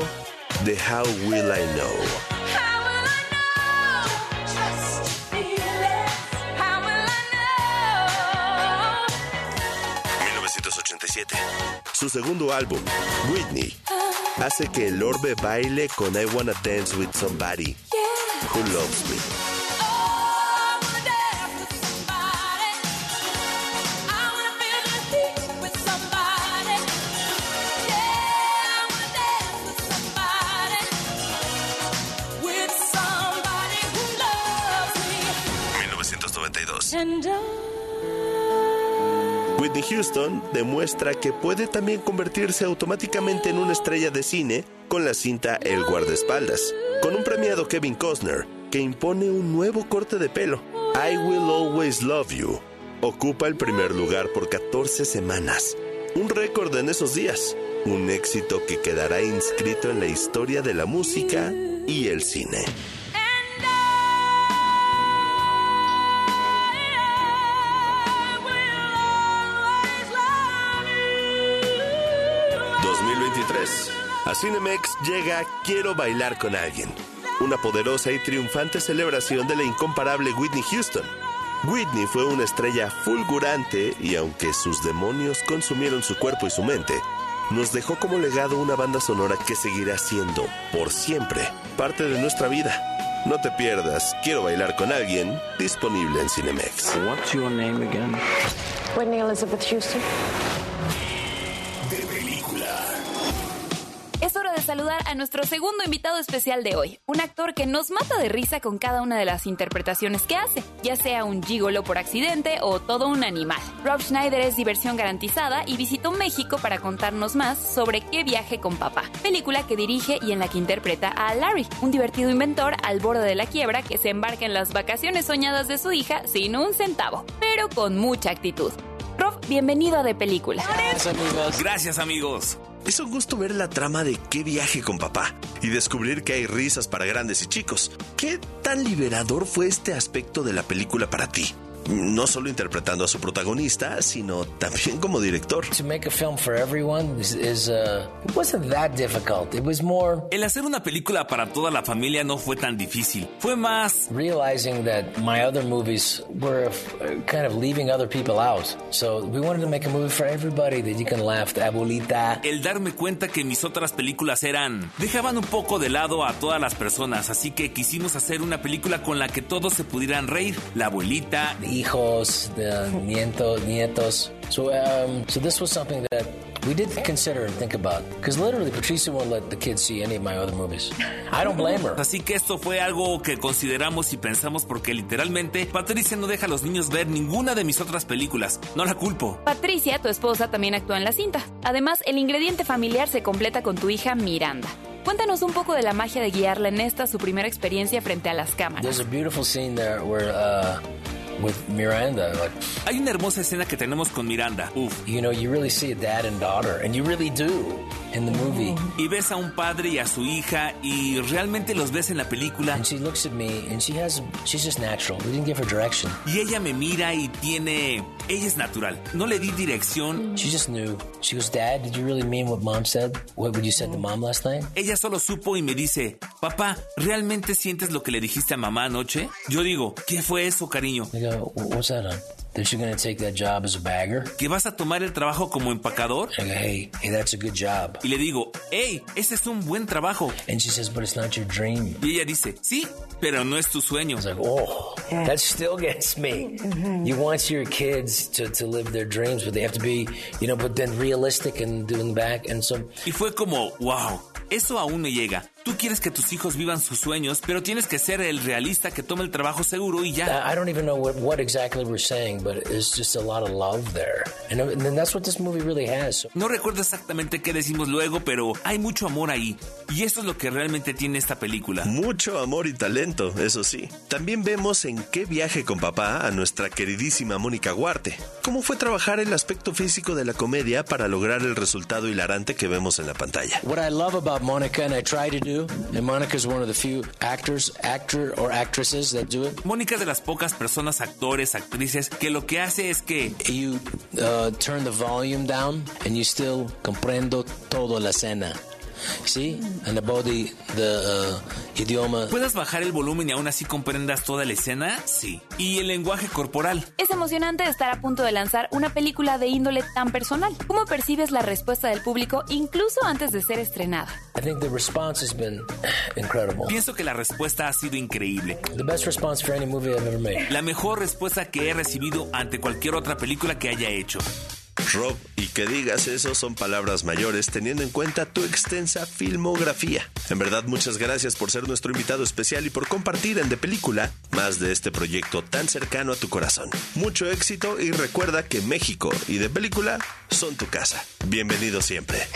[SPEAKER 5] de How Will I Know. 1987. Su segundo álbum, Whitney, hace que el orbe baile con I Wanna Dance with Somebody Who Loves Me. Whitney Houston demuestra que puede también convertirse automáticamente en una estrella de cine con la cinta El guardaespaldas, con un premiado Kevin Costner que impone un nuevo corte de pelo, I Will Always Love You. Ocupa el primer lugar por 14 semanas, un récord en esos días, un éxito que quedará inscrito en la historia de la música y el cine. A Cinemex llega Quiero bailar con alguien, una poderosa y triunfante celebración de la incomparable Whitney Houston. Whitney fue una estrella fulgurante y aunque sus demonios consumieron su cuerpo y su mente, nos dejó como legado una banda sonora que seguirá siendo, por siempre, parte de nuestra vida. No te pierdas Quiero bailar con alguien, disponible en Cinemex.
[SPEAKER 38] What's your name again?
[SPEAKER 36] Whitney Elizabeth Houston.
[SPEAKER 11] Saludar a nuestro segundo invitado especial de hoy, un actor que nos mata de risa con cada una de las interpretaciones que hace, ya sea un gigolo por accidente o todo un animal. Rob Schneider es diversión garantizada y visitó México para contarnos más sobre Qué viaje con papá, película que dirige y en la que interpreta a Larry, un divertido inventor al borde de la quiebra que se embarca en las vacaciones soñadas de su hija sin un centavo, pero con mucha actitud. Rob, bienvenido a De Película.
[SPEAKER 16] Gracias, amigos.
[SPEAKER 5] Es un gusto ver la trama de qué viaje con papá y descubrir que hay risas para grandes y chicos. ¿Qué tan liberador fue este aspecto de la película para ti? No solo interpretando a su protagonista, sino también como director.
[SPEAKER 39] To make a film for everyone is, is uh, it wasn't that difficult. It was more
[SPEAKER 16] El hacer una película para toda la familia no fue tan difícil. Fue más
[SPEAKER 39] realizing that my other movies were uh, kind of leaving other people out. So we wanted to make a movie for everybody that you can laugh. Abuelita.
[SPEAKER 16] el darme cuenta que mis otras películas eran dejaban un poco de lado a todas las personas, así que quisimos hacer una película con la que todos se pudieran reír. La abuelita,
[SPEAKER 39] hijos, the nietos, nietos. So, um, so this was something that we did consider and think about. Because literally, Patricia won't let the kids see any of my other movies. I don't blame her.
[SPEAKER 16] Así que esto fue algo que consideramos y pensamos porque literalmente Patricia no deja a los niños ver ninguna de mis otras películas. No la culpo.
[SPEAKER 11] Patricia, tu esposa, también actúa en la cinta. Además, el ingrediente familiar se completa con tu hija Miranda. Cuéntanos un poco de la magia de guiarla en esta su primera experiencia frente a las cámaras.
[SPEAKER 39] There's a beautiful scene there where, uh, with Miranda, like,
[SPEAKER 16] Hay una hermosa escena que tenemos con Miranda. Uf.
[SPEAKER 39] you know, you really see a dad and daughter, and you really do in the movie.
[SPEAKER 16] Y ves a un padre y a su hija y realmente los ves en la película.
[SPEAKER 39] And she looks at me, and she has, she's just natural. We didn't give her direction.
[SPEAKER 16] Y ella me mira y tiene... Ella es natural. No le di dirección.
[SPEAKER 39] She just knew. She goes, Dad, did you really mean what mom said? What, what you said to mom last night?
[SPEAKER 16] Ella solo supo y me dice, papá, ¿realmente sientes lo que le dijiste a mamá anoche? Yo digo, ¿qué fue eso, cariño?
[SPEAKER 39] Go, "Wh- what's that on? That you're to take that job as a bagger?
[SPEAKER 16] ¿Que vas a tomar el trabajo como empacador?
[SPEAKER 39] I go, hey, hey, that's a good job.
[SPEAKER 16] Y le digo, hey, ese es un buen trabajo.
[SPEAKER 39] And she says, but it's not your dream.
[SPEAKER 16] Y ella dice, sí, pero no es tu sueño.
[SPEAKER 39] It's like, oh, that still gets me. You want your kids to, to live their dreams, but they have to be, you know, but then realistic and doing back. And so
[SPEAKER 16] Y fue como, wow, eso aún me llega. Tú quieres que tus hijos vivan sus sueños, pero tienes que ser el realista que tome el trabajo seguro y ya.
[SPEAKER 39] I don't even know what, what exactly we're saying, but it's just a lot of love there. And, and then that's what this movie really has.
[SPEAKER 16] No recuerdo exactamente qué decimos luego, pero hay mucho amor ahí. Y esto es lo que realmente tiene esta película.
[SPEAKER 5] Mucho amor y talento, eso sí. También vemos en qué viaje con papá a nuestra queridísima Mónica Guarte. ¿Cómo fue trabajar el aspecto físico de la comedia para lograr el resultado hilarante que vemos en la pantalla?
[SPEAKER 39] What I love about Monica, and I try to do, and Monica's one of the few actors, actor or actresses that do it.
[SPEAKER 16] Mónica es de las pocas personas, actores, actrices, que lo que hace es que
[SPEAKER 39] You uh, turn the volume down, and you still comprendo todo la escena. See, and the the uh, idioma.
[SPEAKER 16] puedas bajar el volumen y aún así comprendas toda la escena, sí. Y el lenguaje corporal.
[SPEAKER 11] Es emocionante estar a punto de lanzar una película de índole tan personal. ¿Cómo percibes la respuesta del público incluso antes de ser estrenada?
[SPEAKER 39] I think the response has been incredible.
[SPEAKER 16] Pienso que la respuesta ha sido increíble.
[SPEAKER 39] The best response for any movie I've ever made.
[SPEAKER 16] La mejor respuesta que he recibido ante cualquier otra película que haya hecho.
[SPEAKER 5] Rob, y que digas eso son palabras mayores teniendo en cuenta tu extensa filmografía. En verdad, muchas gracias por ser nuestro invitado especial y por compartir en De Película más de este proyecto tan cercano a tu corazón. Mucho éxito y recuerda que México y De Película son tu casa. Bienvenido siempre.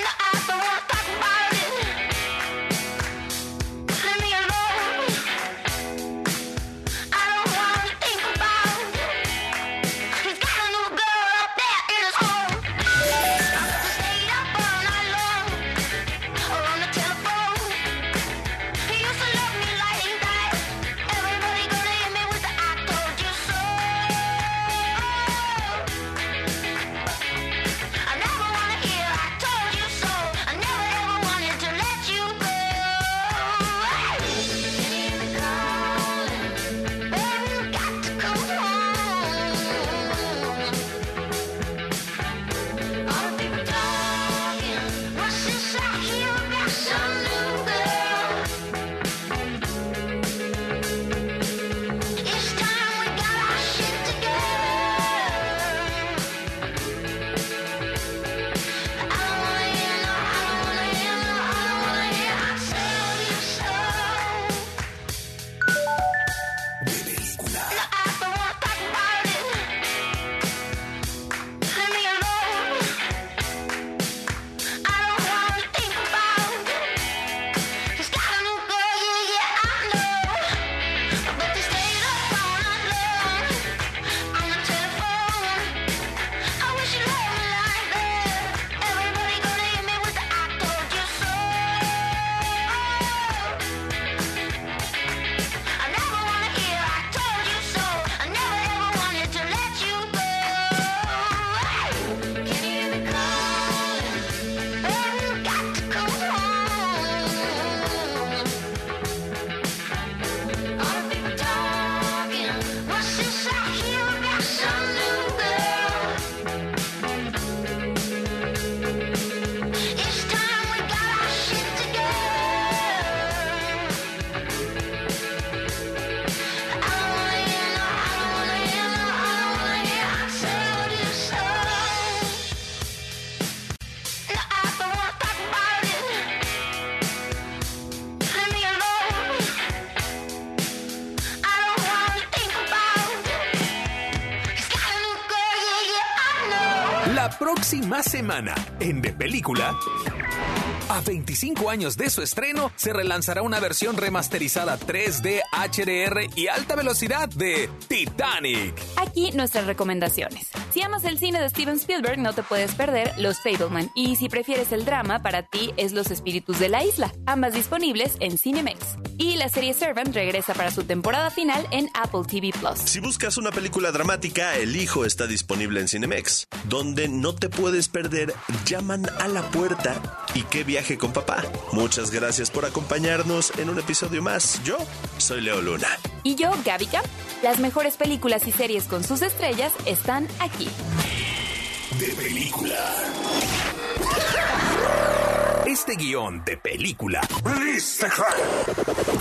[SPEAKER 8] Próxima semana en De Película. A 25 años de su estreno, se relanzará una versión remasterizada 3D, HDR y alta velocidad de Titanic.
[SPEAKER 11] Aquí nuestras recomendaciones. Si amas el cine de Steven Spielberg, no te puedes perder Los Fableman. Y si prefieres el drama, para ti es Los Espíritus de la Isla. Ambas disponibles en Cinemex. Y la serie Servant regresa para su temporada final en Apple TV Plus.
[SPEAKER 5] Si buscas una película dramática, El Hijo está disponible en Cinemex, donde no te puedes perder Llaman a la puerta y qué viaje con papá. Muchas gracias por acompañarnos en un episodio más. Yo soy Leo Luna.
[SPEAKER 11] Y yo, Gaby Camp. Las mejores películas y series con sus estrellas están aquí.
[SPEAKER 8] De Película. Este guion de película.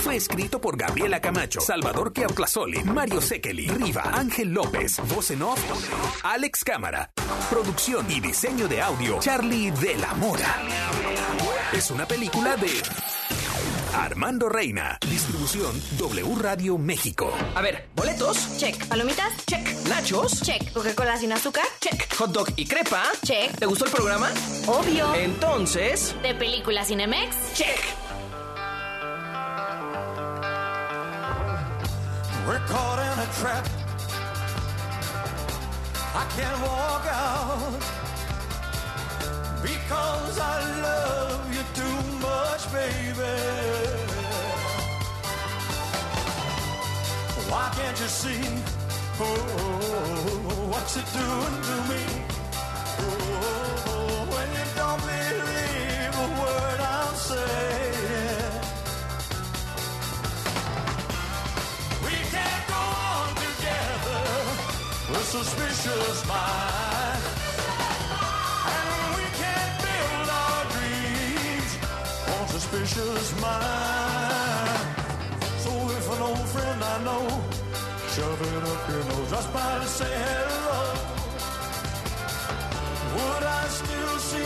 [SPEAKER 8] Fue escrito por Gabriela Camacho, Salvador Keautlazoli, Mario Sekeli, Riva, Ángel López, voz en off, Alex Cámara, producción y diseño de audio, Charlie de la Mora. Es una película de Armando Reina, distribución W Radio México.
[SPEAKER 40] A ver, boletos.
[SPEAKER 1] Check. ¿Palomitas?
[SPEAKER 40] Check. Nachos.
[SPEAKER 1] Check. ¿Coca-Cola sin azúcar?
[SPEAKER 40] Check. Hot dog y crepa.
[SPEAKER 1] Check.
[SPEAKER 40] ¿Te gustó el programa?
[SPEAKER 1] Obvio.
[SPEAKER 40] Entonces.
[SPEAKER 1] ¿De película Cinemex?
[SPEAKER 40] Check.
[SPEAKER 14] We're caught in a trap. I can't walk out because I love you too much, baby. Why can't you see oh, what you're doing to me? Oh, when you don't believe a word I'm saying. We can't go on together with suspicious minds. Suspicious minds. So if an old friend I know shove it up your nose just by to say hello, would I still see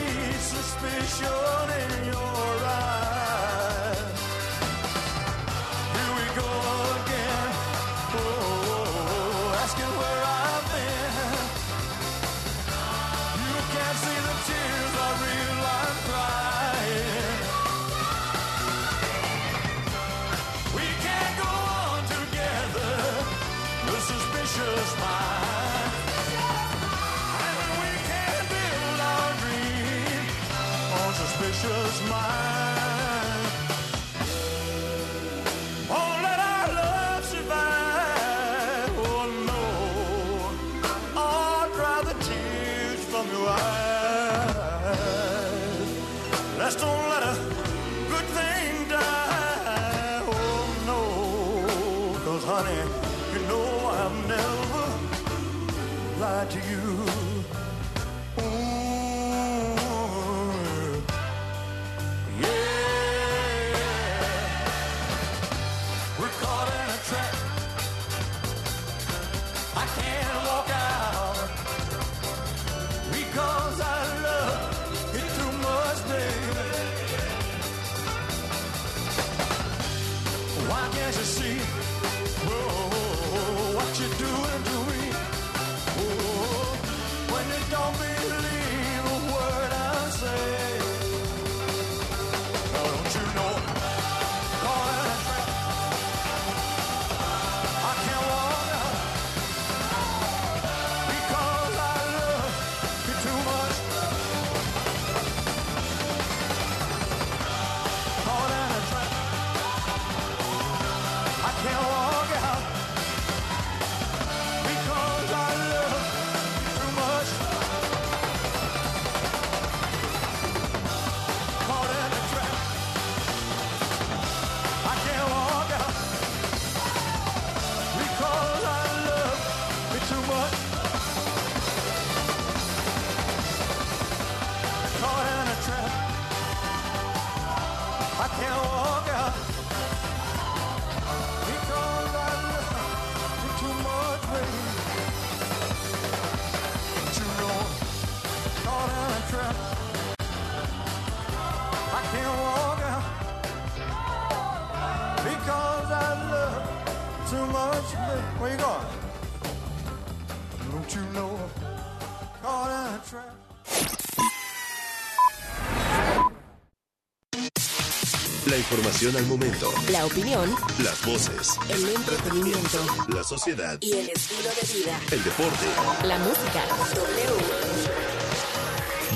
[SPEAKER 5] información al momento.
[SPEAKER 1] La opinión,
[SPEAKER 5] Las voces.
[SPEAKER 1] el entretenimiento
[SPEAKER 5] La sociedad.
[SPEAKER 1] y el estilo de vida.
[SPEAKER 5] El deporte.
[SPEAKER 1] La música. W.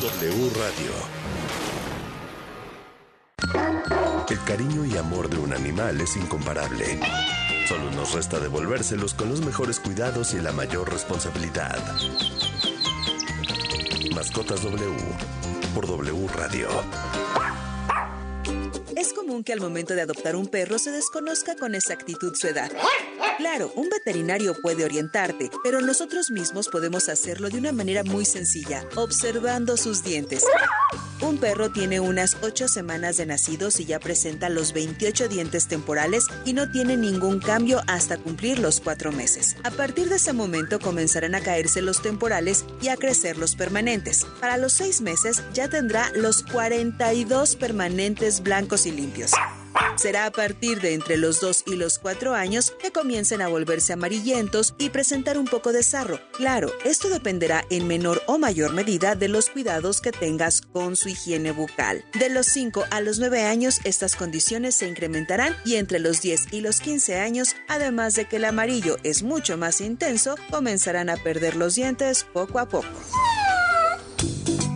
[SPEAKER 5] W Radio. El cariño y amor de un animal es incomparable. Solo nos resta devolvérselos con los mejores cuidados y la mayor responsabilidad. Mascotas W por W Radio.
[SPEAKER 41] Que al momento de adoptar un perro se desconozca con exactitud su edad. Claro, un veterinario puede orientarte, pero nosotros mismos podemos hacerlo de una manera muy sencilla, observando sus dientes. Un perro tiene unas 8 semanas de nacidos y ya presenta los 28 dientes temporales y no tiene ningún cambio hasta cumplir los 4 meses. A partir de ese momento comenzarán a caerse los temporales y a crecer los permanentes. Para los 6 meses ya tendrá los 42 permanentes blancos y limpios. Será a partir de entre los 2 y los 4 años que comiencen a volverse amarillentos y presentar un poco de sarro. Claro, esto dependerá en menor o mayor medida de los cuidados que tengas con su higiene bucal. De los 5 a los 9 años estas condiciones se incrementarán y entre los 10 y los 15 años, además de que el amarillo es mucho más intenso, comenzarán a perder los dientes poco a poco.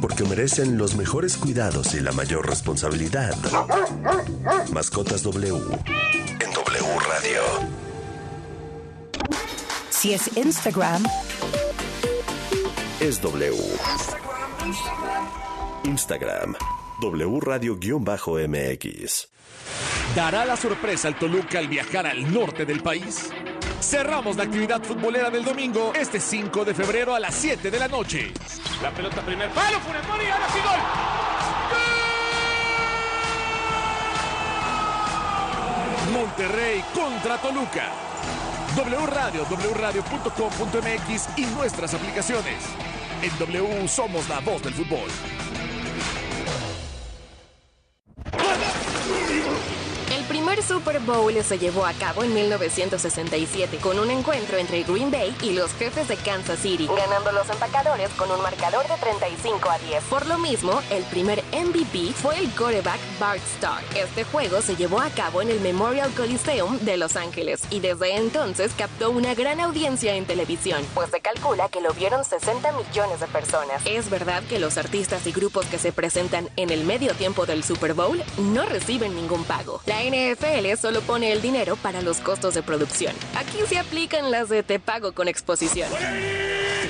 [SPEAKER 5] Porque merecen los mejores cuidados y la mayor responsabilidad. Mascotas W en W Radio.
[SPEAKER 42] Si es Instagram,
[SPEAKER 5] Es W. Instagram. W Radio-MX.
[SPEAKER 2] ¿Dará la sorpresa al Toluca al viajar al norte del país? Cerramos la actividad futbolera del domingo este 5 de febrero a las 7 de la noche. La pelota primer palo, Funes Mori, ahora sí gol. Monterrey contra Toluca. W Radio, wradio.com.mx y nuestras aplicaciones. En W somos la voz del fútbol.
[SPEAKER 1] Primer Super Bowl se llevó a cabo en 1967 con un encuentro entre Green Bay y los jefes de Kansas City, ganando los empacadores con un marcador de 35 a 10. Por lo mismo, el primer MVP fue el quarterback Bart Starr. Este juego se llevó a cabo en el Memorial Coliseum de Los Ángeles y desde entonces captó una gran audiencia en televisión, pues se calcula que lo vieron 60 millones de personas. Es verdad que los artistas y grupos que se presentan en el medio tiempo del Super Bowl no reciben ningún pago. La NFL solo pone el dinero para los costos de producción. Aquí se aplican las de te pago con exposición.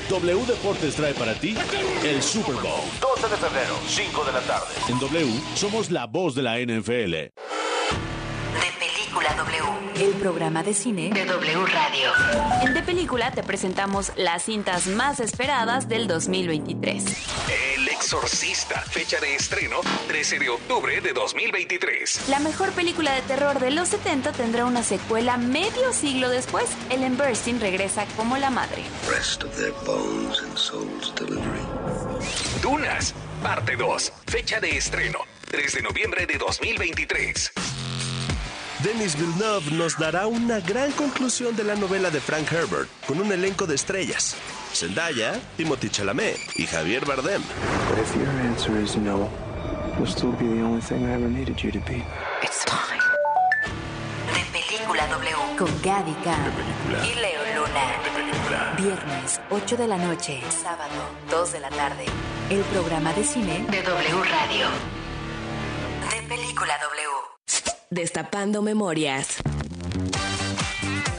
[SPEAKER 2] W Deportes trae para ti el Super Bowl.
[SPEAKER 8] 12 de febrero, 5 de la tarde.
[SPEAKER 2] En W somos la voz de la NFL.
[SPEAKER 43] Película W. El programa de cine de W Radio.
[SPEAKER 11] En De Película te presentamos las cintas más esperadas del 2023.
[SPEAKER 8] El Exorcista, fecha de estreno 13 de octubre de 2023.
[SPEAKER 11] La mejor película de terror de los 70 tendrá una secuela medio siglo después. Ellen Burstyn regresa como la madre.
[SPEAKER 13] Rest of their bones and souls delivery.
[SPEAKER 8] Dunas, parte 2, fecha de estreno 3 de noviembre de 2023.
[SPEAKER 5] Denis Villeneuve nos dará una gran conclusión de la novela de Frank Herbert con un elenco de estrellas. Zendaya, Timothy Chalamet y Javier Bardem.
[SPEAKER 38] But if your answer is no, you'll still be the only thing I ever needed you to be.
[SPEAKER 43] It's time. De Película W. Con Gaby Cam y Leo Luna. Viernes, 8 de la noche. Sábado, 2 de la tarde. El programa de cine de W Radio. De Película W.
[SPEAKER 1] Destapando memorias.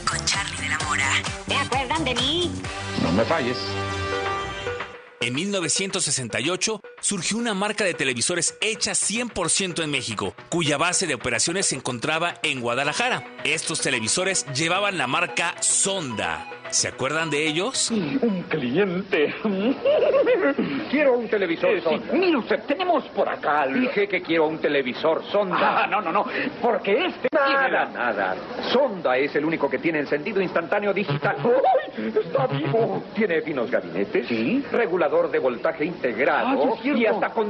[SPEAKER 43] Con Charlie de la Mora.
[SPEAKER 44] ¿Te acuerdan de mí?
[SPEAKER 45] No me falles.
[SPEAKER 46] En 1968 surgió una marca de televisores hecha 100% en México, cuya base de operaciones se encontraba en Guadalajara. Estos televisores llevaban la marca Sonda. ¿Se acuerdan de ellos?
[SPEAKER 45] Un cliente. quiero un televisor Sonda. Mire usted, tenemos por acá. Dije que quiero un televisor Sonda. Ah, no, no, no. Porque este nada, tiene nada. Sonda es el único que tiene encendido instantáneo digital. ¡Ay! Está vivo. Tiene finos gabinetes. Sí. Regulador de voltaje integrado. y hasta con